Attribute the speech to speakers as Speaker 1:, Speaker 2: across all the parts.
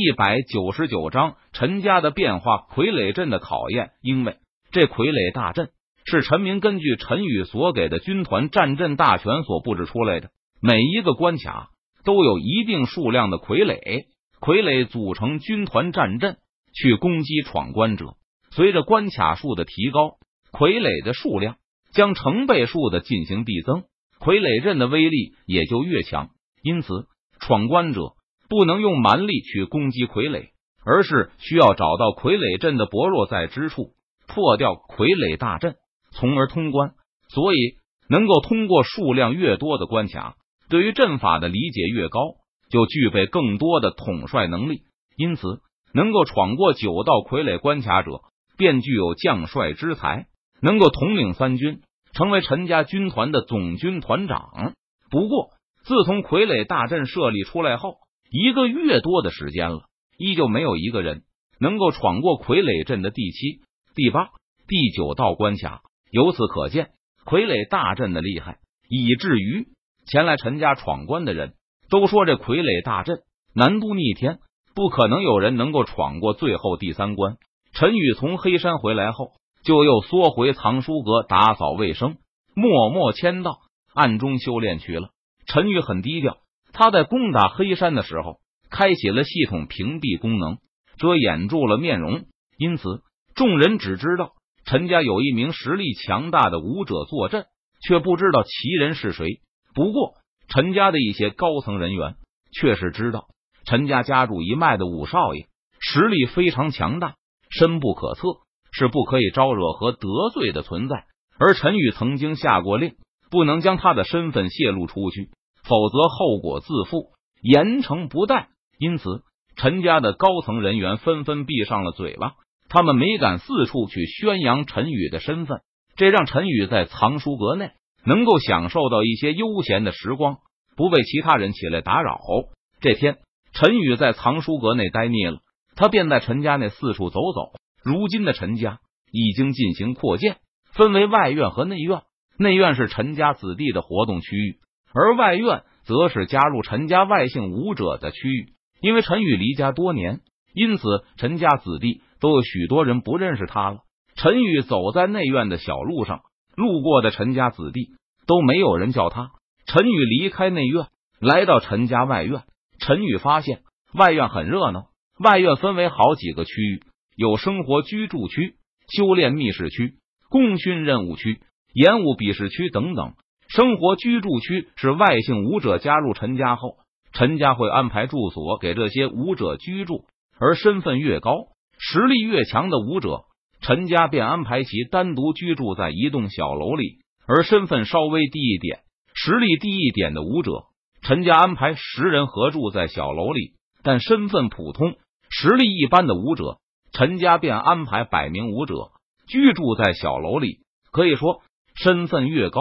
Speaker 1: 一百九十九章陈家的变化，傀儡阵的考验。因为这傀儡大阵是陈明根据陈宇所给的军团战阵大全所布置出来的，每一个关卡都有一定数量的傀儡，傀儡组成军团战阵去攻击闯关者。随着关卡数的提高，傀儡的数量将成倍数的进行递增，傀儡阵的威力也就越强。因此，闯关者。不能用蛮力去攻击傀儡，而是需要找到傀儡阵的薄弱在之处，破掉傀儡大阵，从而通关。所以，能够通过数量越多的关卡，对于阵法的理解越高，就具备更多的统帅能力。因此，能够闯过九道傀儡关卡者，便具有将帅之才，能够统领三军，成为陈家军团的总军团长。不过，自从傀儡大阵设立出来后，一个月多的时间了，依旧没有一个人能够闯过傀儡阵的第七、第八、第九道关卡。由此可见，傀儡大阵的厉害，以至于前来陈家闯关的人都说这傀儡大阵难度逆天，不可能有人能够闯过最后第三关。陈宇从黑山回来后，就又缩回藏书阁打扫卫生，默默签到，暗中修炼去了。陈宇很低调。他在攻打黑山的时候，开启了系统屏蔽功能，遮掩住了面容，因此众人只知道陈家有一名实力强大的武者坐镇，却不知道其人是谁。不过，陈家的一些高层人员却是知道，陈家家主一脉的武少爷实力非常强大，深不可测，是不可以招惹和得罪的存在。而陈宇曾经下过令，不能将他的身份泄露出去。否则后果自负，严惩不贷。因此，陈家的高层人员纷纷闭上了嘴巴，他们没敢四处去宣扬陈宇的身份，这让陈宇在藏书阁内能够享受到一些悠闲的时光，不被其他人起来打扰。这天，陈宇在藏书阁内待腻了，他便在陈家内四处走走。如今的陈家已经进行扩建，分为外院和内院。内院是陈家子弟的活动区域。而外院则是加入陈家外姓武者的区域，因为陈宇离家多年，因此陈家子弟都有许多人不认识他了。陈宇走在内院的小路上，路过的陈家子弟都没有人叫他。陈宇离开内院，来到陈家外院，陈宇发现外院很热闹。外院分为好几个区域，有生活居住区、修炼密室区、功勋任务区、演武比试区等等。生活居住区是外姓武者加入陈家后，陈家会安排住所给这些武者居住，而身份越高、实力越强的武者，陈家便安排其单独居住在一栋小楼里；而身份稍微低一点、实力低一点的武者，陈家安排十人合住在小楼里；但身份普通、实力一般的武者，陈家便安排百名武者居住在小楼里。可以说，身份越高。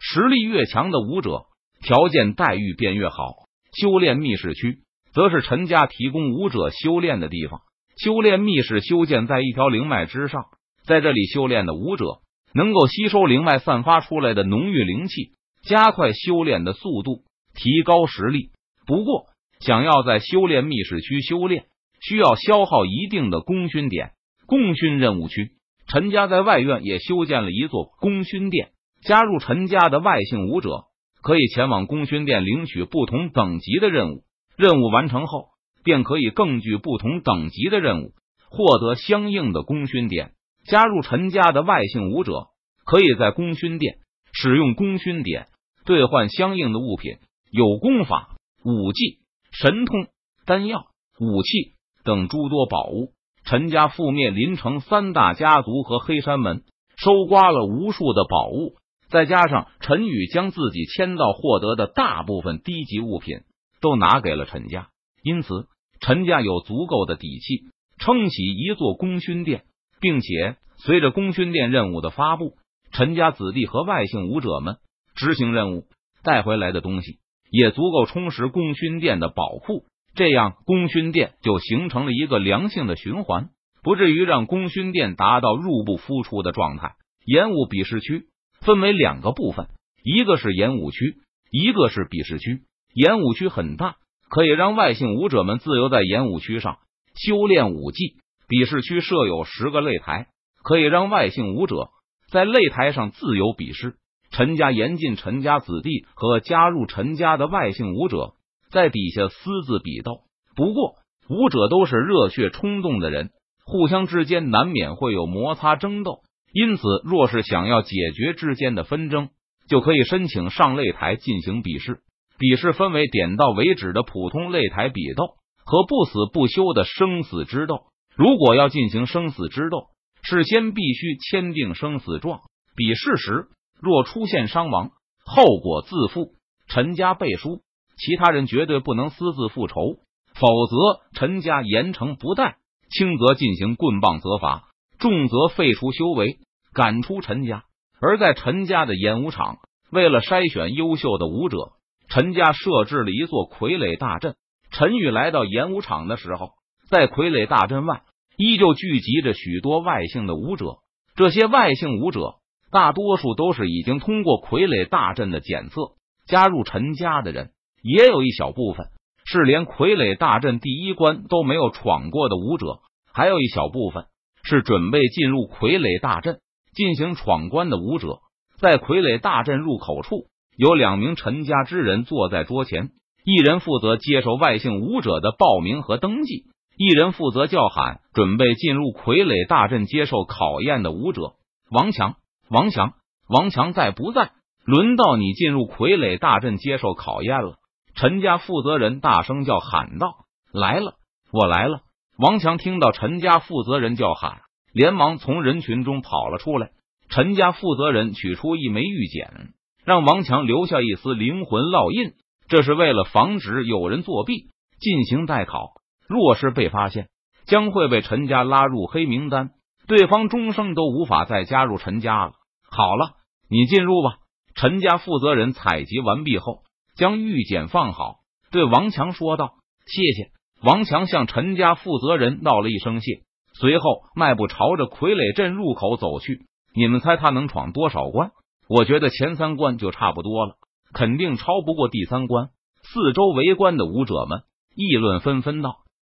Speaker 1: 实力越强的武者，条件待遇便越好。修炼密室区，则是陈家提供武者修炼的地方。修炼密室修建在一条灵脉之上，在这里修炼的武者能够吸收灵脉散发出来的浓郁灵气，加快修炼的速度，提高实力。不过，想要在修炼密室区修炼，需要消耗一定的功勋点。功勋任务区，陈家在外院也修建了一座功勋殿。加入陈家的外姓武者可以前往功勋殿领取不同等级的任务，任务完成后便可以更具不同等级的任务，获得相应的功勋点。加入陈家的外姓武者可以在功勋殿使用功勋点兑换相应的物品，有功法、武技、神通、丹药、武器等诸多宝物。陈家覆灭临城三大家族和黑山门，收刮了无数的宝物。再加上陈宇将自己签到获得的大部分低级物品都拿给了陈家，因此陈家有足够的底气撑起一座功勋殿，并且随着功勋殿任务的发布，陈家子弟和外姓武者们执行任务带回来的东西也足够充实功勋殿的宝库，这样功勋殿就形成了一个良性的循环，不至于让功勋殿达到入不敷出的状态。延误比试区。分为两个部分，一个是演武区，一个是比试区。演武区很大，可以让外姓武者们自由在演武区上修炼武技。比试区设有十个擂台，可以让外姓武者在擂台上自由比试。陈家严禁陈家子弟和加入陈家的外姓武者在底下私自比斗。不过，武者都是热血冲动的人，互相之间难免会有摩擦争斗。因此，若是想要解决之间的纷争，就可以申请上擂台进行比试。比试分为点到为止的普通擂台比斗和不死不休的生死之斗。如果要进行生死之斗，事先必须签订生死状。比试时若出现伤亡，后果自负。陈家背书，其他人绝对不能私自复仇，否则陈家严惩不贷，轻则进行棍棒责罚，重则废除修为，赶出陈家。而在陈家的演武场，为了筛选优秀的武者。陈家设置了一座傀儡大阵。陈宇来到演武场的时候，在傀儡大阵外依旧聚集着许多外姓的武者。这些外姓武者大多数都是已经通过傀儡大阵的检测加入陈家的人，也有一小部分是连傀儡大阵第一关都没有闯过的武者，还有一小部分是准备进入傀儡大阵进行闯关的武者。在傀儡大阵入口处。有两名陈家之人坐在桌前，一人负责接受外姓武者的报名和登记，一人负责叫喊准备进入傀儡大阵接受考验的武者。王强，王强，王强在不在？轮到你进入傀儡大阵接受考验了。陈家负责人大声叫喊道：“来了，我来了！”王强听到陈家负责人叫喊，连忙从人群中跑了出来。陈家负责人取出一枚玉简。让王强留下一丝灵魂烙印，这是为了防止有人作弊进行代考。若是被发现，将会被陈家拉入黑名单，对方终生都无法再加入陈家了。好了，你进入吧。陈家负责人采集完毕后，将玉简放好，对王强说道：“谢谢。”王强向陈家负责人道了一声谢，随后迈步朝着傀儡镇入口走去。你们猜他能闯多少关？我觉得前三关就差不多了，肯定超不过第三关。四周围观的武者们议论纷纷道：“